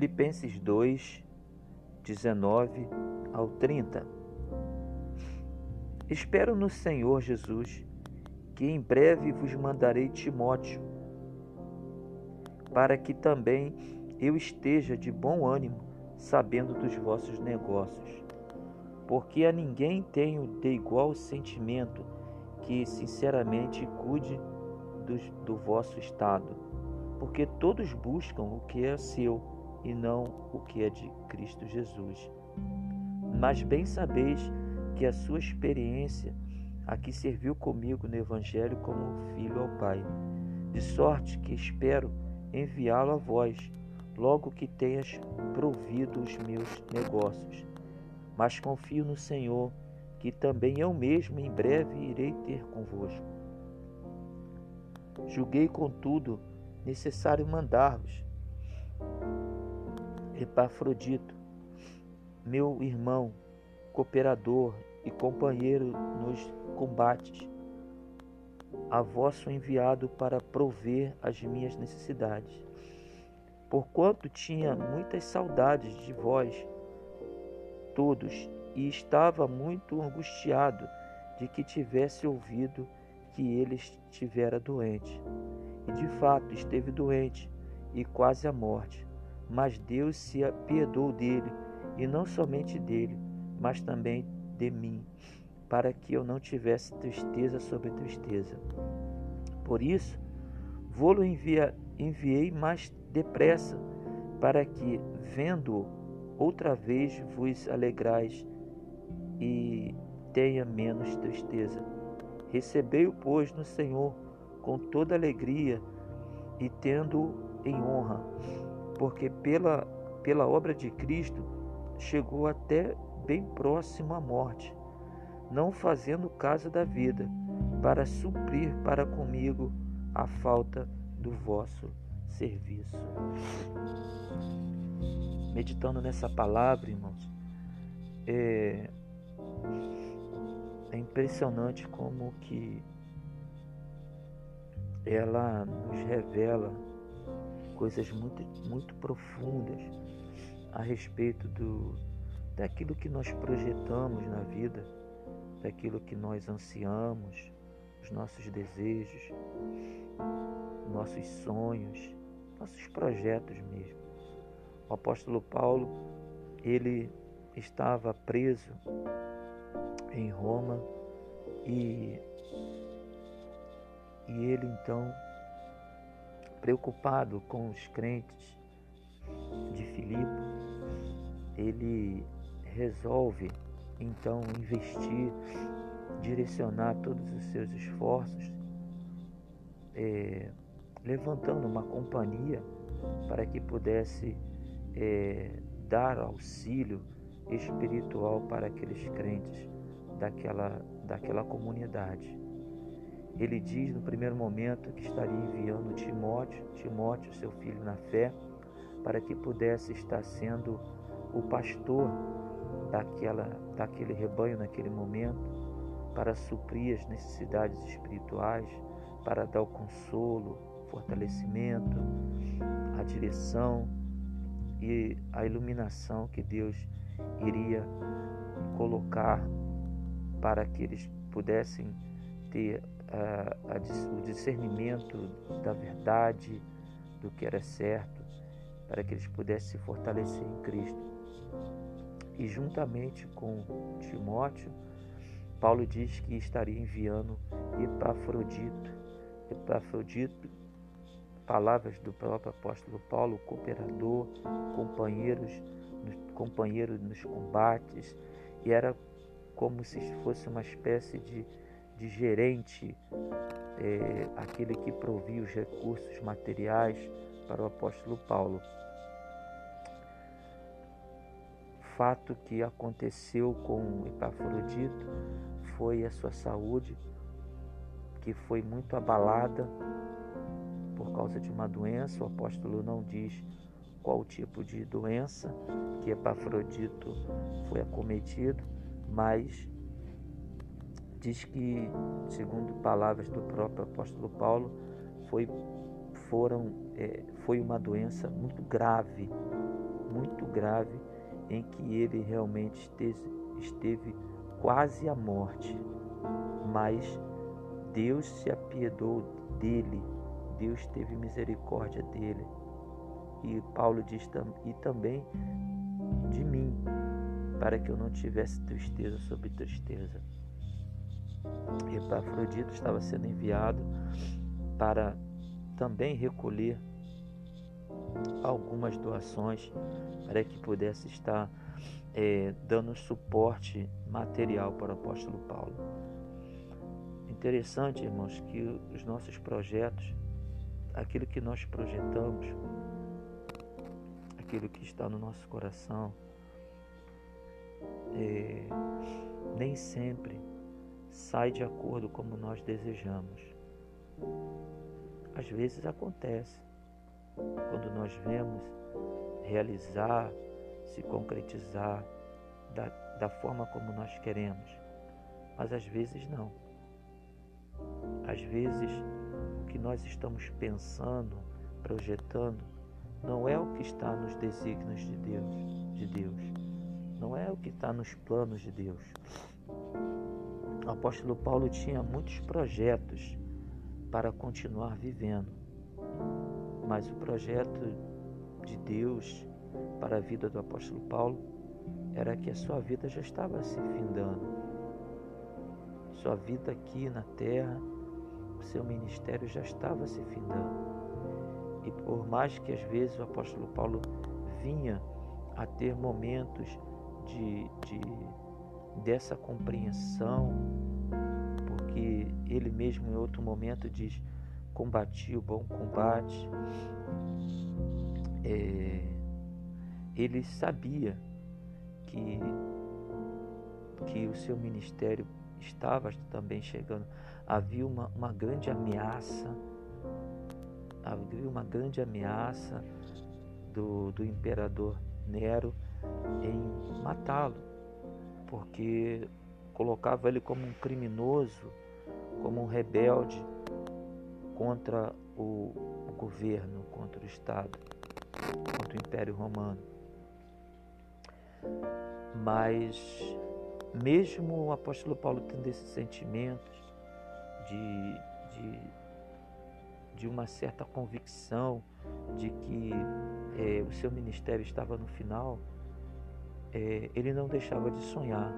Filipenses 2, 19 ao 30. Espero no Senhor Jesus que em breve vos mandarei Timóteo, para que também eu esteja de bom ânimo, sabendo dos vossos negócios. Porque a ninguém tenho de igual sentimento que sinceramente cuide do, do vosso estado, porque todos buscam o que é seu e não o que é de Cristo Jesus. Mas bem sabeis que a sua experiência aqui serviu comigo no Evangelho como filho ao Pai, de sorte que espero enviá-lo a vós, logo que tenhas provido os meus negócios. Mas confio no Senhor, que também eu mesmo em breve irei ter convosco. Julguei, contudo, necessário mandar-vos Epafrodito, meu irmão, cooperador e companheiro nos combates, a vosso enviado para prover as minhas necessidades. Porquanto tinha muitas saudades de vós todos e estava muito angustiado de que tivesse ouvido que ele estivera doente. E de fato esteve doente e quase à morte. Mas Deus se apiedou dele, e não somente dele, mas também de mim, para que eu não tivesse tristeza sobre tristeza. Por isso, vou-lo enviei mais depressa, para que, vendo-o outra vez, vos alegrais e tenha menos tristeza. Recebei-o, pois, no Senhor com toda alegria e tendo-o em honra porque pela, pela obra de Cristo chegou até bem próximo à morte, não fazendo caso da vida, para suprir para comigo a falta do vosso serviço. Meditando nessa palavra, irmãos, é, é impressionante como que ela nos revela coisas muito, muito profundas a respeito do, daquilo que nós projetamos na vida, daquilo que nós ansiamos, os nossos desejos, nossos sonhos, nossos projetos mesmo. O apóstolo Paulo, ele estava preso em Roma e, e ele então preocupado com os crentes de Filipe, ele resolve então investir, direcionar todos os seus esforços, é, levantando uma companhia para que pudesse é, dar auxílio espiritual para aqueles crentes daquela, daquela comunidade. Ele diz no primeiro momento que estaria enviando Timóteo, Timóteo, seu filho na fé, para que pudesse estar sendo o pastor daquela, daquele rebanho naquele momento, para suprir as necessidades espirituais, para dar o consolo, fortalecimento, a direção e a iluminação que Deus iria colocar para que eles pudessem ter a, a, o discernimento da verdade, do que era certo, para que eles pudessem se fortalecer em Cristo. E juntamente com Timóteo, Paulo diz que estaria enviando Epafrodito. Epafrodito, palavras do próprio apóstolo Paulo, cooperador, companheiros, companheiro nos combates, e era como se fosse uma espécie de de gerente, é, aquele que provia os recursos materiais para o apóstolo Paulo. Fato que aconteceu com Epafrodito foi a sua saúde, que foi muito abalada por causa de uma doença. O apóstolo não diz qual tipo de doença que Epafrodito foi acometido, mas diz que, segundo palavras do próprio apóstolo Paulo, foi, foram, é, foi uma doença muito grave muito grave em que ele realmente esteve, esteve quase à morte, mas Deus se apiedou dele, Deus teve misericórdia dele. E Paulo diz e também de mim, para que eu não tivesse tristeza sobre tristeza. Epafrodito estava sendo enviado para também recolher algumas doações para que pudesse estar é, dando suporte material para o apóstolo Paulo. Interessante, irmãos, que os nossos projetos, aquilo que nós projetamos, aquilo que está no nosso coração, é, nem sempre sai de acordo como nós desejamos. Às vezes acontece, quando nós vemos realizar, se concretizar da, da forma como nós queremos, mas às vezes não. Às vezes o que nós estamos pensando, projetando, não é o que está nos desígnios de Deus, de Deus. Não é o que está nos planos de Deus. O apóstolo Paulo tinha muitos projetos para continuar vivendo, mas o projeto de Deus para a vida do apóstolo Paulo era que a sua vida já estava se findando. Sua vida aqui na terra, o seu ministério já estava se findando. E por mais que às vezes o apóstolo Paulo vinha a ter momentos de, de dessa compreensão, porque ele mesmo em outro momento diz: combati o bom combate. É, ele sabia que, que o seu ministério estava também chegando. Havia uma, uma grande ameaça, havia uma grande ameaça do, do imperador Nero em matá-lo, porque colocava ele como um criminoso, como um rebelde contra o, governo, contra o Estado, contra o Império Romano. Mas, mesmo o apóstolo Paulo tendo esses sentimentos de, de, de uma certa convicção de que é, o seu ministério estava no final, é, ele não deixava de sonhar,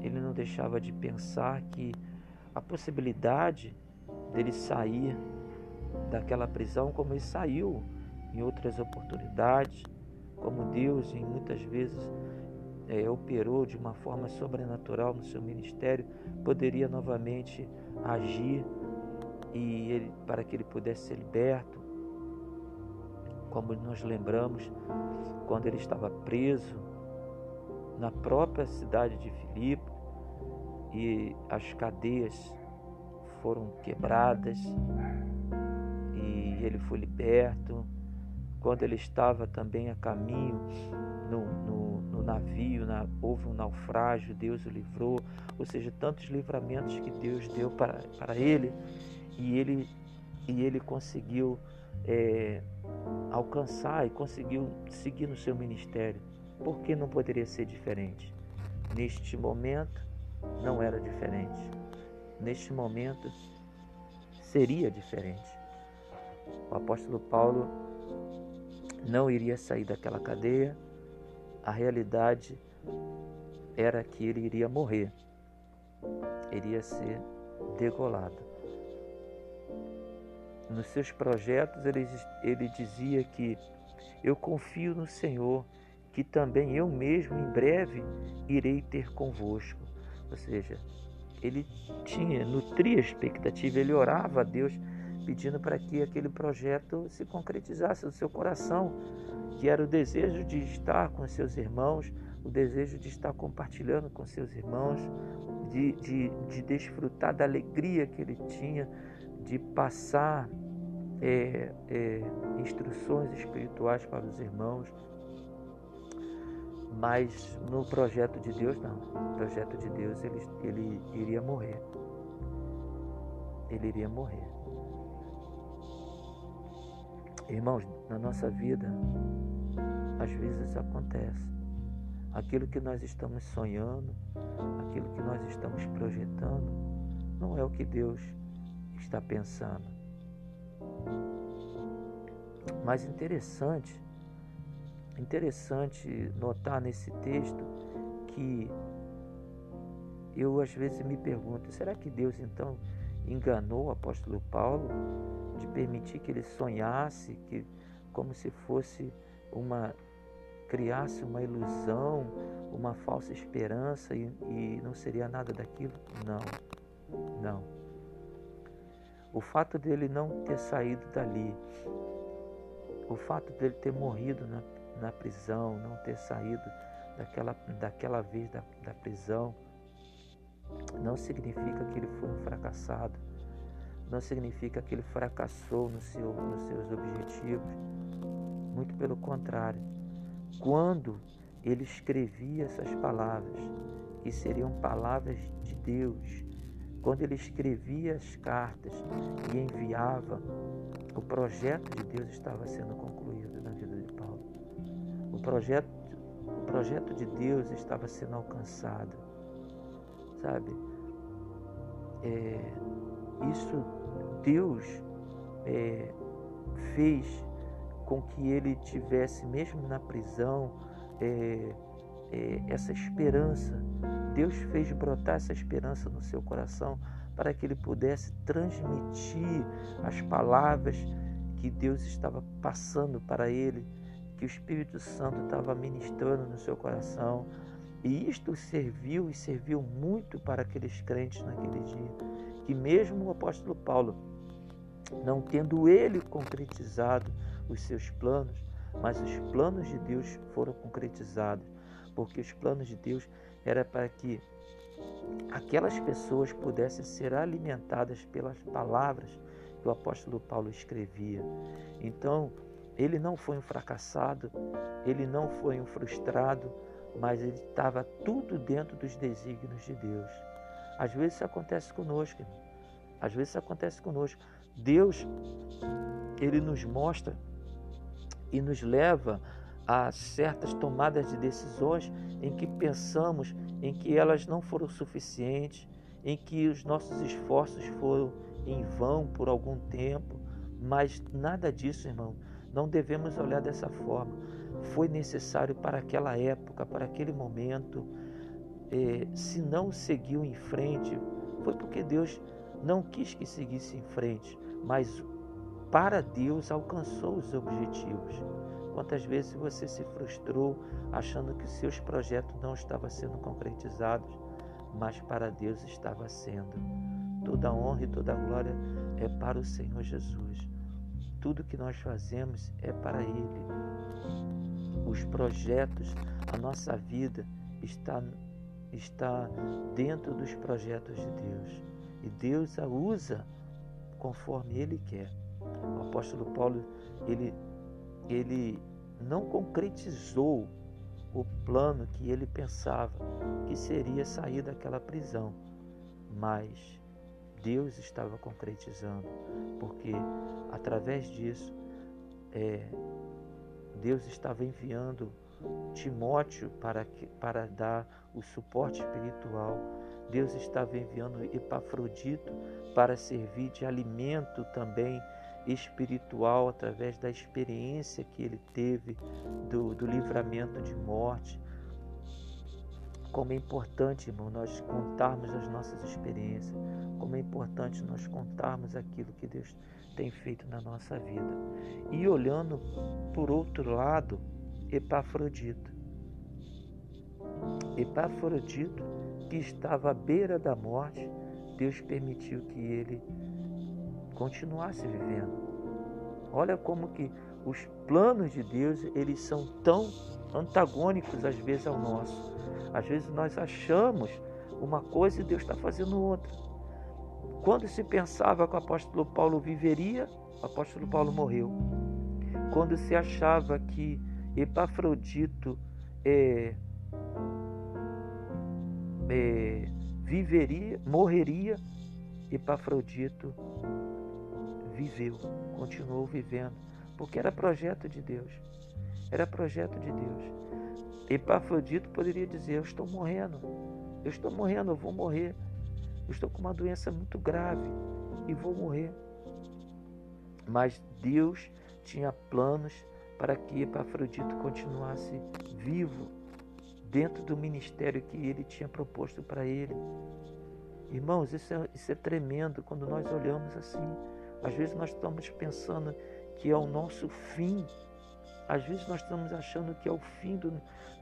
ele não deixava de pensar que a possibilidade dele sair daquela prisão, como ele saiu em outras oportunidades, como Deus em muitas vezes é, operou de uma forma sobrenatural no seu ministério, poderia novamente agir e ele, para que ele pudesse ser liberto. Como nós lembramos, quando ele estava preso na própria cidade de Filipe e as cadeias foram quebradas e ele foi liberto. Quando ele estava também a caminho no, no, no navio, na, houve um naufrágio, Deus o livrou, ou seja, tantos livramentos que Deus deu para, para ele e ele, e ele conseguiu é, alcançar e conseguiu seguir no seu ministério. Por que não poderia ser diferente? Neste momento não era diferente. Neste momento seria diferente. O apóstolo Paulo não iria sair daquela cadeia, a realidade era que ele iria morrer, iria ser degolado. Nos seus projetos, ele, ele dizia que eu confio no Senhor, que também eu mesmo em breve irei ter convosco. Ou seja, ele tinha, nutria a expectativa, ele orava a Deus pedindo para que aquele projeto se concretizasse no seu coração, que era o desejo de estar com seus irmãos, o desejo de estar compartilhando com seus irmãos, de, de, de desfrutar da alegria que ele tinha, de passar é, é, instruções espirituais para os irmãos. Mas no projeto de Deus, não. No projeto de Deus, ele, ele iria morrer. Ele iria morrer. Irmãos, na nossa vida, às vezes acontece. Aquilo que nós estamos sonhando, aquilo que nós estamos projetando, não é o que Deus está pensando. Mas interessante, interessante notar nesse texto que eu às vezes me pergunto, será que Deus então enganou o apóstolo Paulo de permitir que ele sonhasse, que como se fosse uma criasse uma ilusão, uma falsa esperança e, e não seria nada daquilo? Não, não. O fato dele não ter saído dali, o fato dele ter morrido na, na prisão, não ter saído daquela, daquela vez da, da prisão, não significa que ele foi um fracassado, não significa que ele fracassou no seu, nos seus objetivos. Muito pelo contrário. Quando ele escrevia essas palavras, que seriam palavras de Deus, quando ele escrevia as cartas e enviava, o projeto de Deus estava sendo concluído na vida de Paulo. O projeto, o projeto de Deus estava sendo alcançado sabe? É, isso Deus é, fez com que ele tivesse, mesmo na prisão, é, é, essa esperança. Deus fez brotar essa esperança no seu coração para que ele pudesse transmitir as palavras que Deus estava passando para ele, que o Espírito Santo estava ministrando no seu coração. E isto serviu e serviu muito para aqueles crentes naquele dia, que mesmo o apóstolo Paulo, não tendo ele concretizado os seus planos, mas os planos de Deus foram concretizados, porque os planos de Deus era para que aquelas pessoas pudessem ser alimentadas pelas palavras que o apóstolo Paulo escrevia. Então, ele não foi um fracassado, ele não foi um frustrado, mas ele estava tudo dentro dos desígnios de Deus. Às vezes isso acontece conosco, irmão. Às vezes isso acontece conosco. Deus, ele nos mostra e nos leva a certas tomadas de decisões em que pensamos em que elas não foram suficientes, em que os nossos esforços foram em vão por algum tempo, mas nada disso, irmão. Não devemos olhar dessa forma foi necessário para aquela época, para aquele momento. É, se não seguiu em frente, foi porque Deus não quis que seguisse em frente, mas para Deus alcançou os objetivos. Quantas vezes você se frustrou achando que seus projetos não estavam sendo concretizados, mas para Deus estava sendo. Toda honra e toda glória é para o Senhor Jesus. Tudo que nós fazemos é para Ele os projetos, a nossa vida está, está dentro dos projetos de Deus. E Deus a usa conforme Ele quer. O apóstolo Paulo, ele, ele não concretizou o plano que ele pensava que seria sair daquela prisão, mas Deus estava concretizando, porque através disso é, Deus estava enviando Timóteo para, para dar o suporte espiritual. Deus estava enviando Epafrodito para servir de alimento também espiritual através da experiência que ele teve do, do livramento de morte. Como é importante, irmão, nós contarmos as nossas experiências, como é importante nós contarmos aquilo que Deus tem feito na nossa vida. E olhando por outro lado, Epafrodito. Epafrodito, que estava à beira da morte, Deus permitiu que ele continuasse vivendo. Olha como que os planos de Deus, eles são tão antagônicos às vezes ao nosso. Às vezes nós achamos uma coisa e Deus está fazendo outra. Quando se pensava que o apóstolo Paulo viveria, o apóstolo Paulo morreu. Quando se achava que Epafrodito é, é, viveria, morreria, Epafrodito viveu, continuou vivendo, porque era projeto de Deus. Era projeto de Deus. Epafrodito poderia dizer: Eu estou morrendo, eu estou morrendo, eu vou morrer. Eu estou com uma doença muito grave e vou morrer. Mas Deus tinha planos para que Epafrodito continuasse vivo dentro do ministério que ele tinha proposto para ele. Irmãos, isso é, isso é tremendo quando nós olhamos assim. Às vezes nós estamos pensando que é o nosso fim. Às vezes nós estamos achando que é o fim do,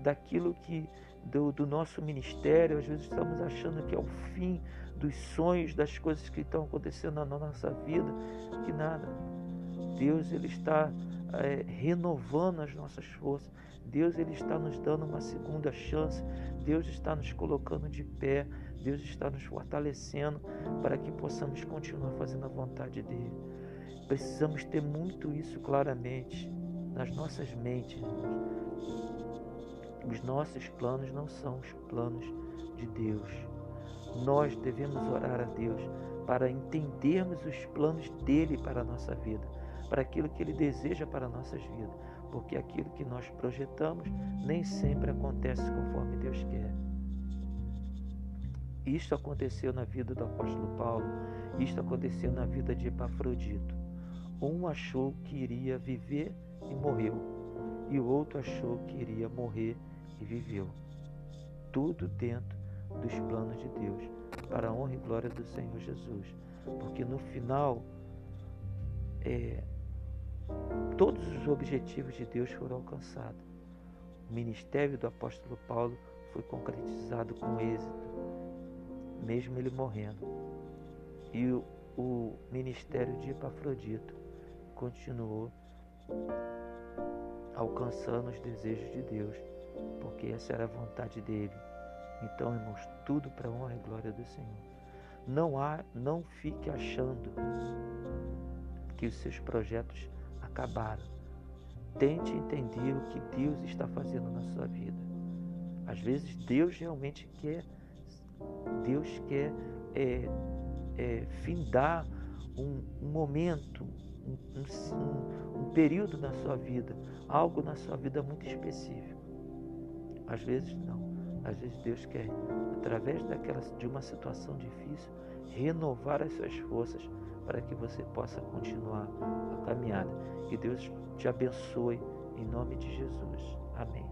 daquilo que do, do nosso ministério. Às vezes estamos achando que é o fim dos sonhos, das coisas que estão acontecendo na nossa vida. Que nada. Deus ele está é, renovando as nossas forças. Deus ele está nos dando uma segunda chance. Deus está nos colocando de pé. Deus está nos fortalecendo para que possamos continuar fazendo a vontade dele. Precisamos ter muito isso claramente nas nossas mentes. Os nossos planos não são os planos de Deus. Nós devemos orar a Deus para entendermos os planos dele para a nossa vida para aquilo que Ele deseja para nossas vidas, porque aquilo que nós projetamos nem sempre acontece conforme Deus quer. Isto aconteceu na vida do apóstolo Paulo, isto aconteceu na vida de Epafrodito. Um achou que iria viver e morreu, e o outro achou que iria morrer e viveu. Tudo dentro dos planos de Deus, para a honra e glória do Senhor Jesus. Porque no final, é, Todos os objetivos de Deus foram alcançados. O ministério do apóstolo Paulo foi concretizado com êxito, mesmo ele morrendo. E o, o ministério de Epafrodito continuou alcançando os desejos de Deus, porque essa era a vontade dele. Então, irmãos, tudo para honra e glória do Senhor. Não há, não fique achando que os seus projetos acabaram. Tente entender o que Deus está fazendo na sua vida. Às vezes Deus realmente quer, Deus quer é, é, findar um, um momento, um, um, um período na sua vida, algo na sua vida muito específico. Às vezes não. Às vezes Deus quer, através daquela, de uma situação difícil, renovar as suas forças para que você possa continuar a caminhada. Que Deus te abençoe em nome de Jesus. Amém.